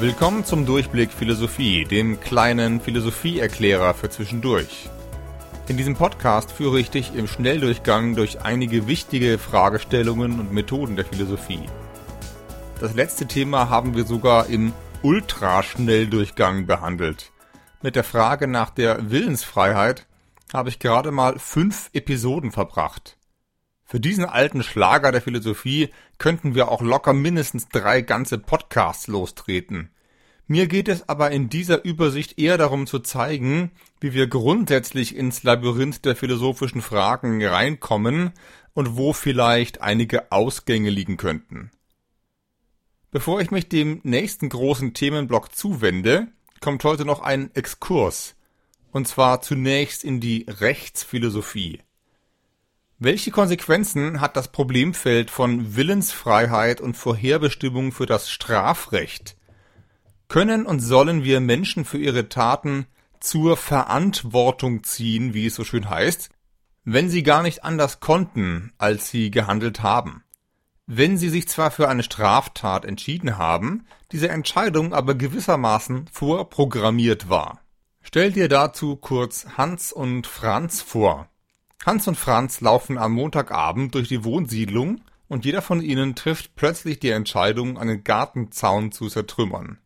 Willkommen zum Durchblick Philosophie, dem kleinen Philosophieerklärer für zwischendurch. In diesem Podcast führe ich dich im Schnelldurchgang durch einige wichtige Fragestellungen und Methoden der Philosophie. Das letzte Thema haben wir sogar im Ultraschnelldurchgang behandelt. Mit der Frage nach der Willensfreiheit habe ich gerade mal fünf Episoden verbracht. Für diesen alten Schlager der Philosophie könnten wir auch locker mindestens drei ganze Podcasts lostreten. Mir geht es aber in dieser Übersicht eher darum zu zeigen, wie wir grundsätzlich ins Labyrinth der philosophischen Fragen reinkommen und wo vielleicht einige Ausgänge liegen könnten. Bevor ich mich dem nächsten großen Themenblock zuwende, kommt heute noch ein Exkurs. Und zwar zunächst in die Rechtsphilosophie. Welche Konsequenzen hat das Problemfeld von Willensfreiheit und Vorherbestimmung für das Strafrecht? Können und sollen wir Menschen für ihre Taten zur Verantwortung ziehen, wie es so schön heißt, wenn sie gar nicht anders konnten, als sie gehandelt haben? Wenn sie sich zwar für eine Straftat entschieden haben, diese Entscheidung aber gewissermaßen vorprogrammiert war. Stell dir dazu kurz Hans und Franz vor. Hans und Franz laufen am Montagabend durch die Wohnsiedlung und jeder von ihnen trifft plötzlich die Entscheidung, einen Gartenzaun zu zertrümmern.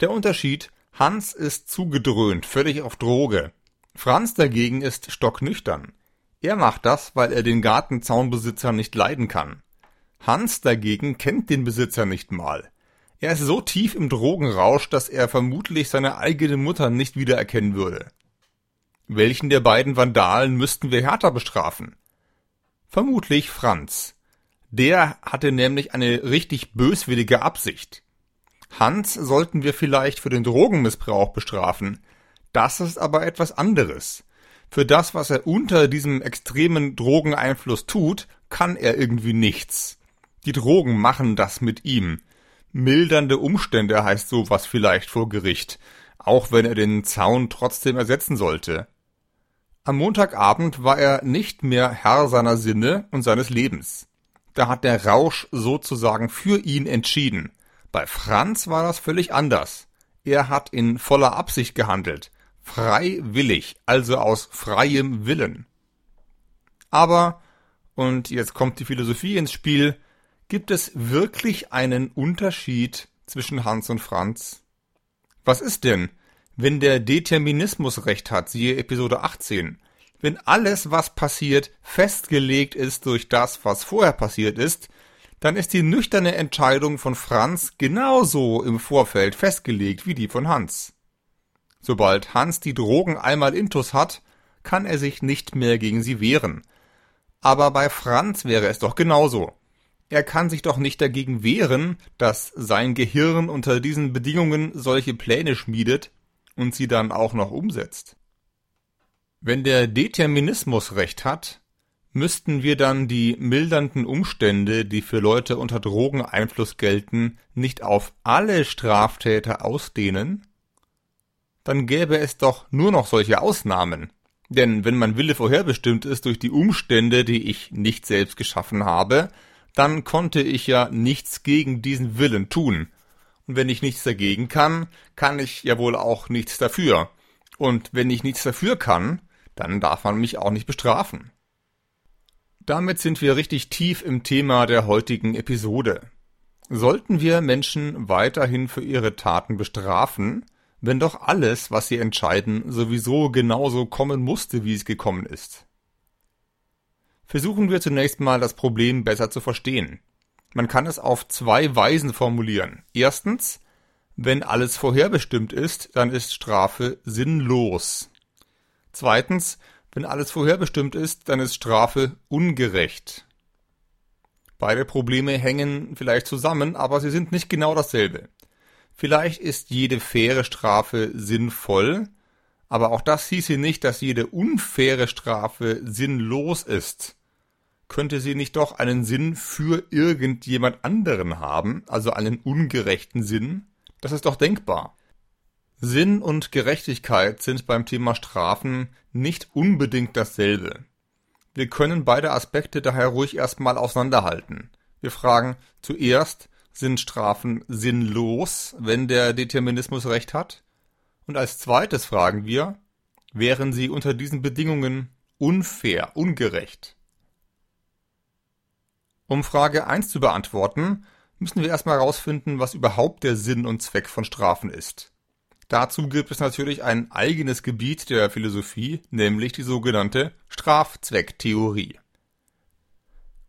Der Unterschied, Hans ist zugedröhnt, völlig auf Droge. Franz dagegen ist stocknüchtern. Er macht das, weil er den Gartenzaunbesitzer nicht leiden kann. Hans dagegen kennt den Besitzer nicht mal. Er ist so tief im Drogenrausch, dass er vermutlich seine eigene Mutter nicht wiedererkennen würde. Welchen der beiden Vandalen müssten wir härter bestrafen? Vermutlich Franz. Der hatte nämlich eine richtig böswillige Absicht. Hans sollten wir vielleicht für den Drogenmissbrauch bestrafen. Das ist aber etwas anderes. Für das, was er unter diesem extremen Drogeneinfluss tut, kann er irgendwie nichts. Die Drogen machen das mit ihm. Mildernde Umstände heißt sowas vielleicht vor Gericht, auch wenn er den Zaun trotzdem ersetzen sollte. Am Montagabend war er nicht mehr Herr seiner Sinne und seines Lebens. Da hat der Rausch sozusagen für ihn entschieden. Bei Franz war das völlig anders. Er hat in voller Absicht gehandelt, freiwillig, also aus freiem Willen. Aber, und jetzt kommt die Philosophie ins Spiel, gibt es wirklich einen Unterschied zwischen Hans und Franz? Was ist denn, wenn der Determinismus recht hat, siehe Episode 18, wenn alles, was passiert, festgelegt ist durch das, was vorher passiert ist, dann ist die nüchterne Entscheidung von Franz genauso im Vorfeld festgelegt wie die von Hans. Sobald Hans die Drogen einmal intus hat, kann er sich nicht mehr gegen sie wehren. Aber bei Franz wäre es doch genauso. Er kann sich doch nicht dagegen wehren, dass sein Gehirn unter diesen Bedingungen solche Pläne schmiedet, und sie dann auch noch umsetzt. Wenn der Determinismus recht hat, müssten wir dann die mildernden Umstände, die für Leute unter Drogeneinfluss gelten, nicht auf alle Straftäter ausdehnen? Dann gäbe es doch nur noch solche Ausnahmen. Denn wenn mein Wille vorherbestimmt ist durch die Umstände, die ich nicht selbst geschaffen habe, dann konnte ich ja nichts gegen diesen Willen tun, und wenn ich nichts dagegen kann, kann ich ja wohl auch nichts dafür. Und wenn ich nichts dafür kann, dann darf man mich auch nicht bestrafen. Damit sind wir richtig tief im Thema der heutigen Episode. Sollten wir Menschen weiterhin für ihre Taten bestrafen, wenn doch alles, was sie entscheiden, sowieso genauso kommen musste, wie es gekommen ist? Versuchen wir zunächst mal das Problem besser zu verstehen. Man kann es auf zwei Weisen formulieren. Erstens, wenn alles vorherbestimmt ist, dann ist Strafe sinnlos. Zweitens, wenn alles vorherbestimmt ist, dann ist Strafe ungerecht. Beide Probleme hängen vielleicht zusammen, aber sie sind nicht genau dasselbe. Vielleicht ist jede faire Strafe sinnvoll, aber auch das hieße nicht, dass jede unfaire Strafe sinnlos ist könnte sie nicht doch einen Sinn für irgendjemand anderen haben, also einen ungerechten Sinn? Das ist doch denkbar. Sinn und Gerechtigkeit sind beim Thema Strafen nicht unbedingt dasselbe. Wir können beide Aspekte daher ruhig erstmal auseinanderhalten. Wir fragen zuerst, sind Strafen sinnlos, wenn der Determinismus recht hat? Und als zweites fragen wir, wären sie unter diesen Bedingungen unfair, ungerecht? Um Frage 1 zu beantworten, müssen wir erstmal herausfinden, was überhaupt der Sinn und Zweck von Strafen ist. Dazu gibt es natürlich ein eigenes Gebiet der Philosophie, nämlich die sogenannte Strafzwecktheorie.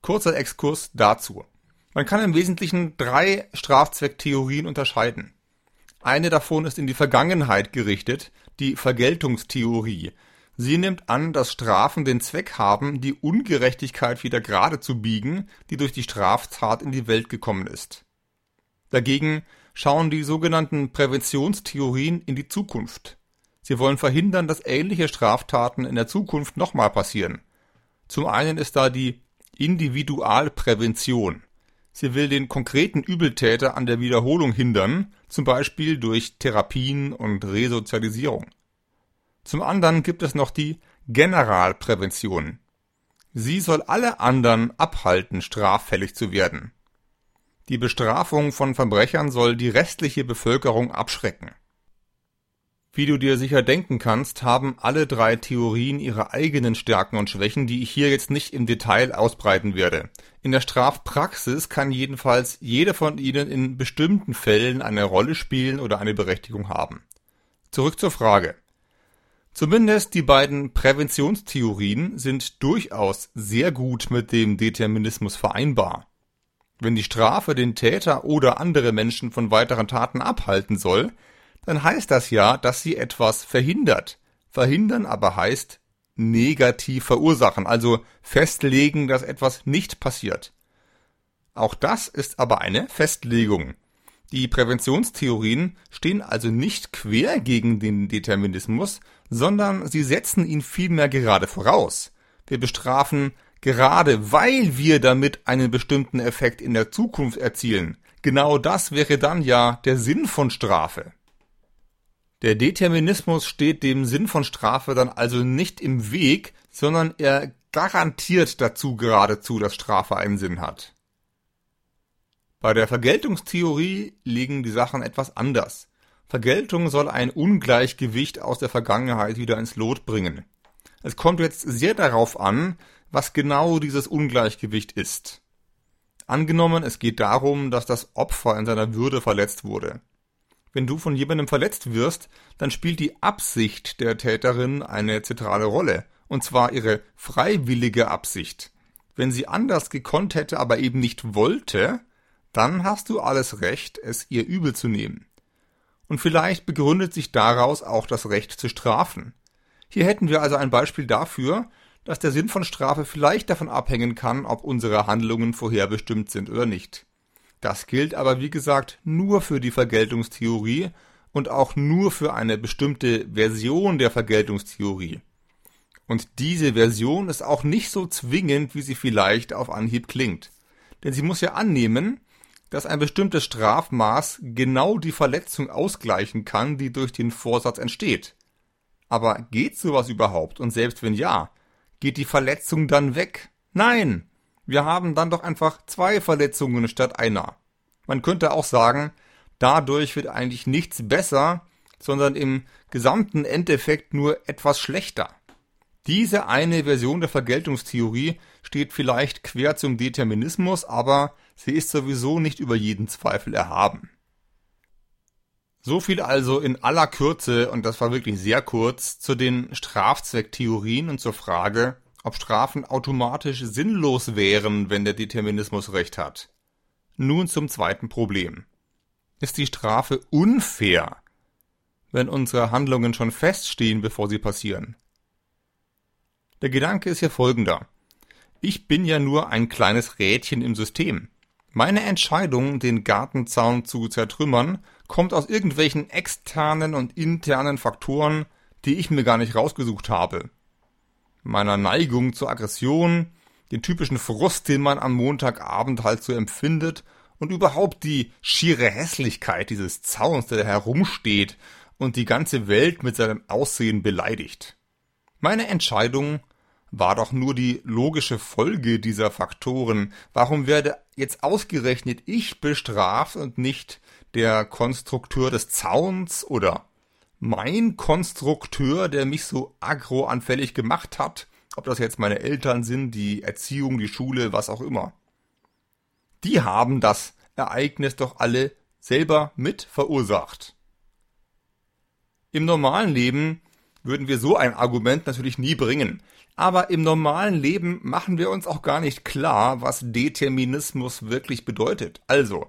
Kurzer Exkurs dazu. Man kann im Wesentlichen drei Strafzwecktheorien unterscheiden. Eine davon ist in die Vergangenheit gerichtet, die Vergeltungstheorie. Sie nimmt an, dass Strafen den Zweck haben, die Ungerechtigkeit wieder gerade zu biegen, die durch die Straftat in die Welt gekommen ist. Dagegen schauen die sogenannten Präventionstheorien in die Zukunft. Sie wollen verhindern, dass ähnliche Straftaten in der Zukunft nochmal passieren. Zum einen ist da die Individualprävention. Sie will den konkreten Übeltäter an der Wiederholung hindern, zum Beispiel durch Therapien und Resozialisierung. Zum anderen gibt es noch die Generalprävention. Sie soll alle anderen abhalten, straffällig zu werden. Die Bestrafung von Verbrechern soll die restliche Bevölkerung abschrecken. Wie du dir sicher denken kannst, haben alle drei Theorien ihre eigenen Stärken und Schwächen, die ich hier jetzt nicht im Detail ausbreiten werde. In der Strafpraxis kann jedenfalls jede von ihnen in bestimmten Fällen eine Rolle spielen oder eine Berechtigung haben. Zurück zur Frage. Zumindest die beiden Präventionstheorien sind durchaus sehr gut mit dem Determinismus vereinbar. Wenn die Strafe den Täter oder andere Menschen von weiteren Taten abhalten soll, dann heißt das ja, dass sie etwas verhindert. Verhindern aber heißt negativ verursachen, also festlegen, dass etwas nicht passiert. Auch das ist aber eine Festlegung. Die Präventionstheorien stehen also nicht quer gegen den Determinismus, sondern sie setzen ihn vielmehr gerade voraus. Wir bestrafen gerade weil wir damit einen bestimmten Effekt in der Zukunft erzielen. Genau das wäre dann ja der Sinn von Strafe. Der Determinismus steht dem Sinn von Strafe dann also nicht im Weg, sondern er garantiert dazu geradezu, dass Strafe einen Sinn hat. Bei der Vergeltungstheorie liegen die Sachen etwas anders. Vergeltung soll ein Ungleichgewicht aus der Vergangenheit wieder ins Lot bringen. Es kommt jetzt sehr darauf an, was genau dieses Ungleichgewicht ist. Angenommen, es geht darum, dass das Opfer in seiner Würde verletzt wurde. Wenn du von jemandem verletzt wirst, dann spielt die Absicht der Täterin eine zentrale Rolle, und zwar ihre freiwillige Absicht. Wenn sie anders gekonnt hätte, aber eben nicht wollte, dann hast du alles Recht, es ihr übel zu nehmen. Und vielleicht begründet sich daraus auch das Recht zu strafen. Hier hätten wir also ein Beispiel dafür, dass der Sinn von Strafe vielleicht davon abhängen kann, ob unsere Handlungen vorherbestimmt sind oder nicht. Das gilt aber wie gesagt nur für die Vergeltungstheorie und auch nur für eine bestimmte Version der Vergeltungstheorie. Und diese Version ist auch nicht so zwingend, wie sie vielleicht auf Anhieb klingt. Denn sie muss ja annehmen, dass ein bestimmtes Strafmaß genau die Verletzung ausgleichen kann, die durch den Vorsatz entsteht. Aber geht sowas überhaupt? Und selbst wenn ja, Geht die Verletzung dann weg? Nein! Wir haben dann doch einfach zwei Verletzungen statt einer. Man könnte auch sagen, dadurch wird eigentlich nichts besser, sondern im gesamten Endeffekt nur etwas schlechter. Diese eine Version der Vergeltungstheorie steht vielleicht quer zum Determinismus, aber sie ist sowieso nicht über jeden Zweifel erhaben. So viel also in aller Kürze, und das war wirklich sehr kurz, zu den Strafzwecktheorien und zur Frage, ob Strafen automatisch sinnlos wären, wenn der Determinismus recht hat. Nun zum zweiten Problem. Ist die Strafe unfair, wenn unsere Handlungen schon feststehen, bevor sie passieren? Der Gedanke ist hier folgender. Ich bin ja nur ein kleines Rädchen im System. Meine Entscheidung, den Gartenzaun zu zertrümmern, kommt aus irgendwelchen externen und internen Faktoren, die ich mir gar nicht rausgesucht habe. Meiner Neigung zur Aggression, den typischen Frust, den man am Montagabend halt so empfindet und überhaupt die schiere Hässlichkeit dieses Zauns, der da herumsteht und die ganze Welt mit seinem Aussehen beleidigt. Meine Entscheidung, war doch nur die logische Folge dieser Faktoren. Warum werde jetzt ausgerechnet ich bestraft und nicht der Konstrukteur des Zauns oder mein Konstrukteur, der mich so agroanfällig gemacht hat? Ob das jetzt meine Eltern sind, die Erziehung, die Schule, was auch immer. Die haben das Ereignis doch alle selber mit verursacht. Im normalen Leben würden wir so ein Argument natürlich nie bringen. Aber im normalen Leben machen wir uns auch gar nicht klar, was Determinismus wirklich bedeutet. Also,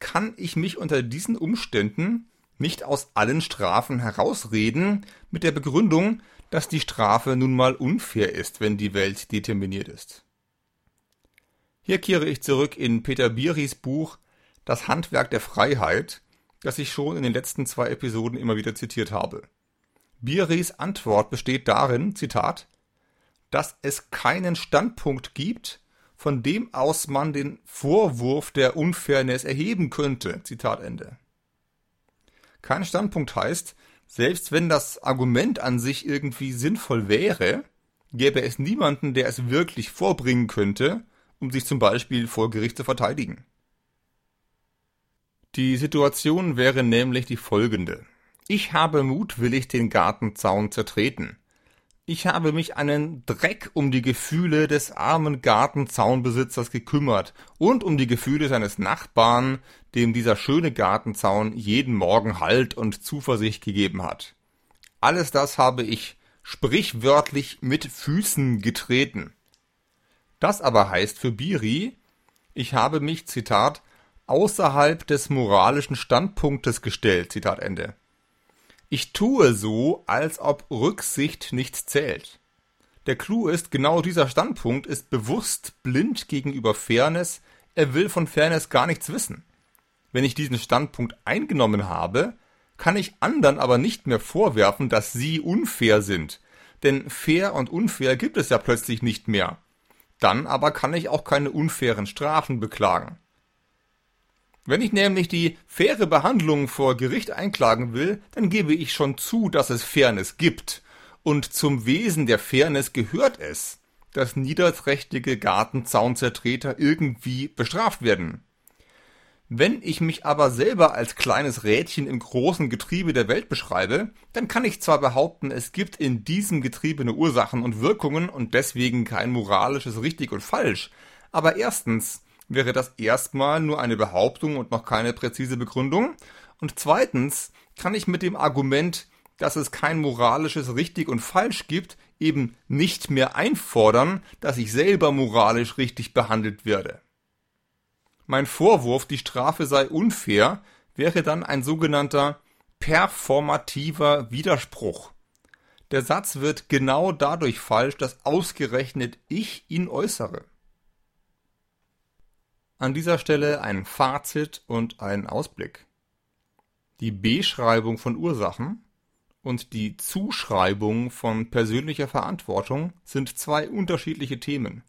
kann ich mich unter diesen Umständen nicht aus allen Strafen herausreden mit der Begründung, dass die Strafe nun mal unfair ist, wenn die Welt determiniert ist. Hier kehre ich zurück in Peter Biris Buch Das Handwerk der Freiheit, das ich schon in den letzten zwei Episoden immer wieder zitiert habe. Biris Antwort besteht darin, Zitat, dass es keinen Standpunkt gibt, von dem aus man den Vorwurf der Unfairness erheben könnte. Zitat Ende. Kein Standpunkt heißt, selbst wenn das Argument an sich irgendwie sinnvoll wäre, gäbe es niemanden, der es wirklich vorbringen könnte, um sich zum Beispiel vor Gericht zu verteidigen. Die Situation wäre nämlich die folgende. Ich habe mutwillig den Gartenzaun zertreten. Ich habe mich einen Dreck um die Gefühle des armen Gartenzaunbesitzers gekümmert und um die Gefühle seines Nachbarn, dem dieser schöne Gartenzaun jeden Morgen Halt und Zuversicht gegeben hat. Alles das habe ich sprichwörtlich mit Füßen getreten. Das aber heißt für Biri, ich habe mich, Zitat, außerhalb des moralischen Standpunktes gestellt, Zitat Ende. Ich tue so, als ob Rücksicht nicht zählt. Der Clou ist, genau dieser Standpunkt ist bewusst blind gegenüber Fairness, er will von Fairness gar nichts wissen. Wenn ich diesen Standpunkt eingenommen habe, kann ich anderen aber nicht mehr vorwerfen, dass sie unfair sind. Denn fair und unfair gibt es ja plötzlich nicht mehr. Dann aber kann ich auch keine unfairen Strafen beklagen. Wenn ich nämlich die faire Behandlung vor Gericht einklagen will, dann gebe ich schon zu, dass es Fairness gibt. Und zum Wesen der Fairness gehört es, dass niederträchtige Gartenzauncertreter irgendwie bestraft werden. Wenn ich mich aber selber als kleines Rädchen im großen Getriebe der Welt beschreibe, dann kann ich zwar behaupten, es gibt in diesem Getriebe eine Ursachen und Wirkungen und deswegen kein moralisches richtig und falsch, aber erstens wäre das erstmal nur eine Behauptung und noch keine präzise Begründung, und zweitens kann ich mit dem Argument, dass es kein moralisches richtig und falsch gibt, eben nicht mehr einfordern, dass ich selber moralisch richtig behandelt werde. Mein Vorwurf, die Strafe sei unfair, wäre dann ein sogenannter performativer Widerspruch. Der Satz wird genau dadurch falsch, dass ausgerechnet ich ihn äußere. An dieser Stelle ein Fazit und ein Ausblick. Die Beschreibung von Ursachen und die Zuschreibung von persönlicher Verantwortung sind zwei unterschiedliche Themen.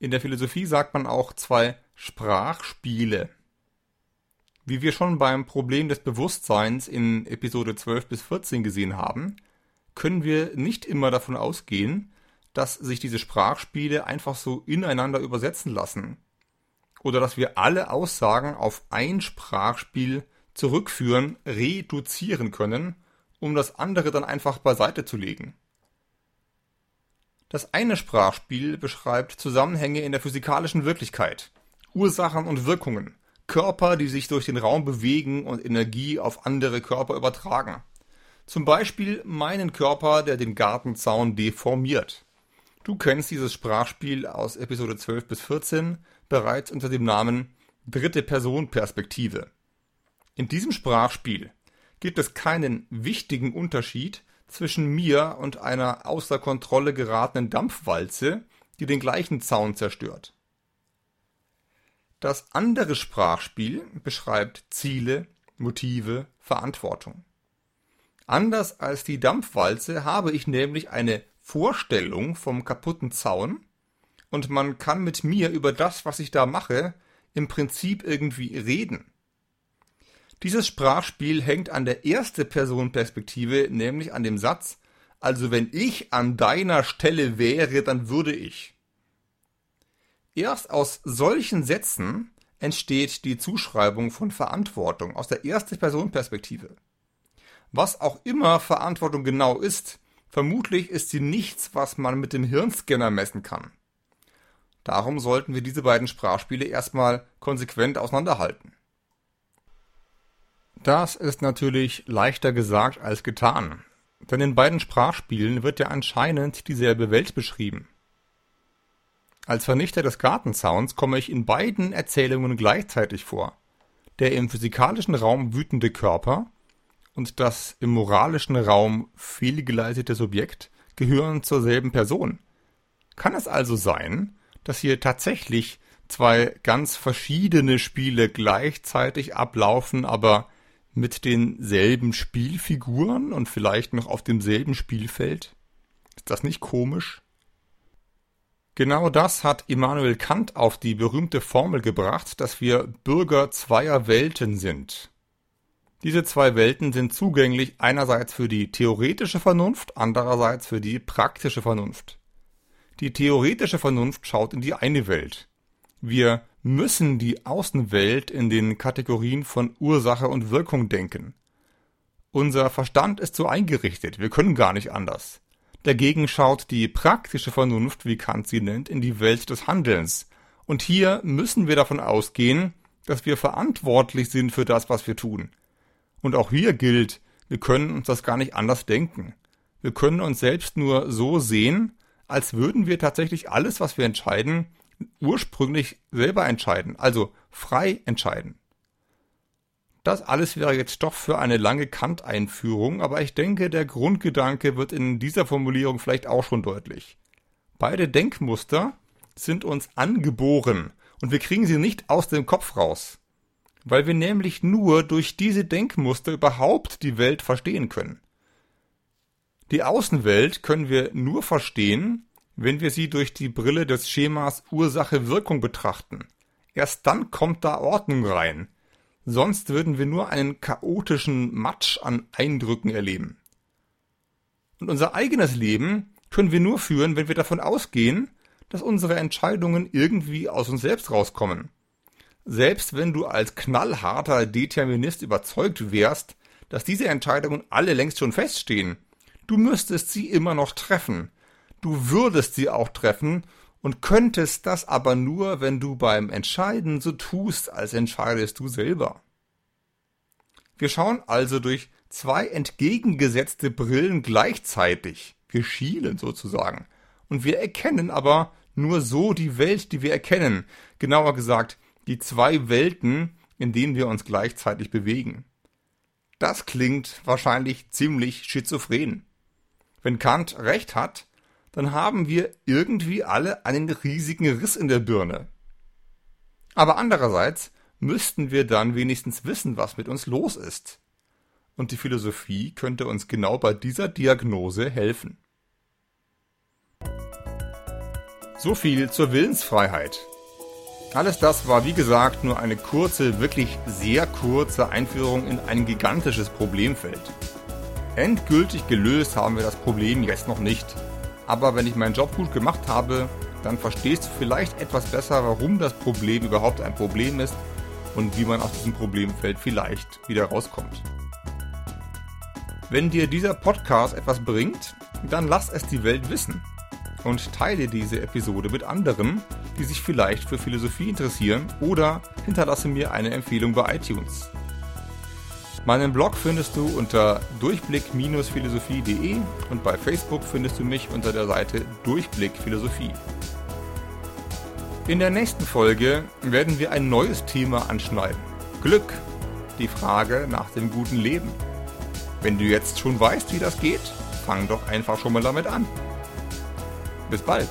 In der Philosophie sagt man auch zwei Sprachspiele. Wie wir schon beim Problem des Bewusstseins in Episode 12 bis 14 gesehen haben, können wir nicht immer davon ausgehen, dass sich diese Sprachspiele einfach so ineinander übersetzen lassen oder dass wir alle Aussagen auf ein Sprachspiel zurückführen, reduzieren können, um das andere dann einfach beiseite zu legen. Das eine Sprachspiel beschreibt Zusammenhänge in der physikalischen Wirklichkeit, Ursachen und Wirkungen, Körper, die sich durch den Raum bewegen und Energie auf andere Körper übertragen. Zum Beispiel meinen Körper, der den Gartenzaun deformiert. Du kennst dieses Sprachspiel aus Episode 12 bis 14 bereits unter dem Namen dritte Person Perspektive. In diesem Sprachspiel gibt es keinen wichtigen Unterschied zwischen mir und einer außer Kontrolle geratenen Dampfwalze, die den gleichen Zaun zerstört. Das andere Sprachspiel beschreibt Ziele, Motive, Verantwortung. Anders als die Dampfwalze habe ich nämlich eine Vorstellung vom kaputten Zaun und man kann mit mir über das, was ich da mache, im Prinzip irgendwie reden. Dieses Sprachspiel hängt an der erste Person Perspektive, nämlich an dem Satz, Also wenn ich an deiner Stelle wäre, dann würde ich. Erst aus solchen Sätzen entsteht die Zuschreibung von Verantwortung aus der erste Person Perspektive. Was auch immer Verantwortung genau ist, vermutlich ist sie nichts, was man mit dem Hirnscanner messen kann. Darum sollten wir diese beiden Sprachspiele erstmal konsequent auseinanderhalten. Das ist natürlich leichter gesagt als getan. Denn in beiden Sprachspielen wird ja anscheinend dieselbe Welt beschrieben. Als Vernichter des Gartenzauns komme ich in beiden Erzählungen gleichzeitig vor. Der im physikalischen Raum wütende Körper und das im moralischen Raum fehlgeleitete Subjekt gehören zur selben Person. Kann es also sein, dass hier tatsächlich zwei ganz verschiedene Spiele gleichzeitig ablaufen, aber mit denselben Spielfiguren und vielleicht noch auf demselben Spielfeld? Ist das nicht komisch? Genau das hat Immanuel Kant auf die berühmte Formel gebracht, dass wir Bürger zweier Welten sind. Diese zwei Welten sind zugänglich einerseits für die theoretische Vernunft, andererseits für die praktische Vernunft. Die theoretische Vernunft schaut in die eine Welt. Wir müssen die Außenwelt in den Kategorien von Ursache und Wirkung denken. Unser Verstand ist so eingerichtet, wir können gar nicht anders. Dagegen schaut die praktische Vernunft, wie Kant sie nennt, in die Welt des Handelns. Und hier müssen wir davon ausgehen, dass wir verantwortlich sind für das, was wir tun. Und auch hier gilt, wir können uns das gar nicht anders denken. Wir können uns selbst nur so sehen, als würden wir tatsächlich alles, was wir entscheiden, ursprünglich selber entscheiden, also frei entscheiden. Das alles wäre jetzt Stoff für eine lange Kant-Einführung, aber ich denke, der Grundgedanke wird in dieser Formulierung vielleicht auch schon deutlich. Beide Denkmuster sind uns angeboren und wir kriegen sie nicht aus dem Kopf raus, weil wir nämlich nur durch diese Denkmuster überhaupt die Welt verstehen können. Die Außenwelt können wir nur verstehen, wenn wir sie durch die Brille des Schemas Ursache-Wirkung betrachten. Erst dann kommt da Ordnung rein. Sonst würden wir nur einen chaotischen Matsch an Eindrücken erleben. Und unser eigenes Leben können wir nur führen, wenn wir davon ausgehen, dass unsere Entscheidungen irgendwie aus uns selbst rauskommen. Selbst wenn du als knallharter Determinist überzeugt wärst, dass diese Entscheidungen alle längst schon feststehen, du müsstest sie immer noch treffen, Du würdest sie auch treffen und könntest das aber nur, wenn du beim Entscheiden so tust, als entscheidest du selber. Wir schauen also durch zwei entgegengesetzte Brillen gleichzeitig. Wir schielen sozusagen. Und wir erkennen aber nur so die Welt, die wir erkennen. Genauer gesagt, die zwei Welten, in denen wir uns gleichzeitig bewegen. Das klingt wahrscheinlich ziemlich schizophren. Wenn Kant recht hat, dann haben wir irgendwie alle einen riesigen Riss in der Birne. Aber andererseits müssten wir dann wenigstens wissen, was mit uns los ist. Und die Philosophie könnte uns genau bei dieser Diagnose helfen. So viel zur Willensfreiheit. Alles das war wie gesagt nur eine kurze, wirklich sehr kurze Einführung in ein gigantisches Problemfeld. Endgültig gelöst haben wir das Problem jetzt noch nicht. Aber wenn ich meinen Job gut gemacht habe, dann verstehst du vielleicht etwas besser, warum das Problem überhaupt ein Problem ist und wie man aus diesem Problemfeld vielleicht wieder rauskommt. Wenn dir dieser Podcast etwas bringt, dann lass es die Welt wissen und teile diese Episode mit anderen, die sich vielleicht für Philosophie interessieren oder hinterlasse mir eine Empfehlung bei iTunes. Meinen Blog findest du unter durchblick-philosophie.de und bei Facebook findest du mich unter der Seite Durchblick Philosophie. In der nächsten Folge werden wir ein neues Thema anschneiden. Glück. Die Frage nach dem guten Leben. Wenn du jetzt schon weißt, wie das geht, fang doch einfach schon mal damit an. Bis bald.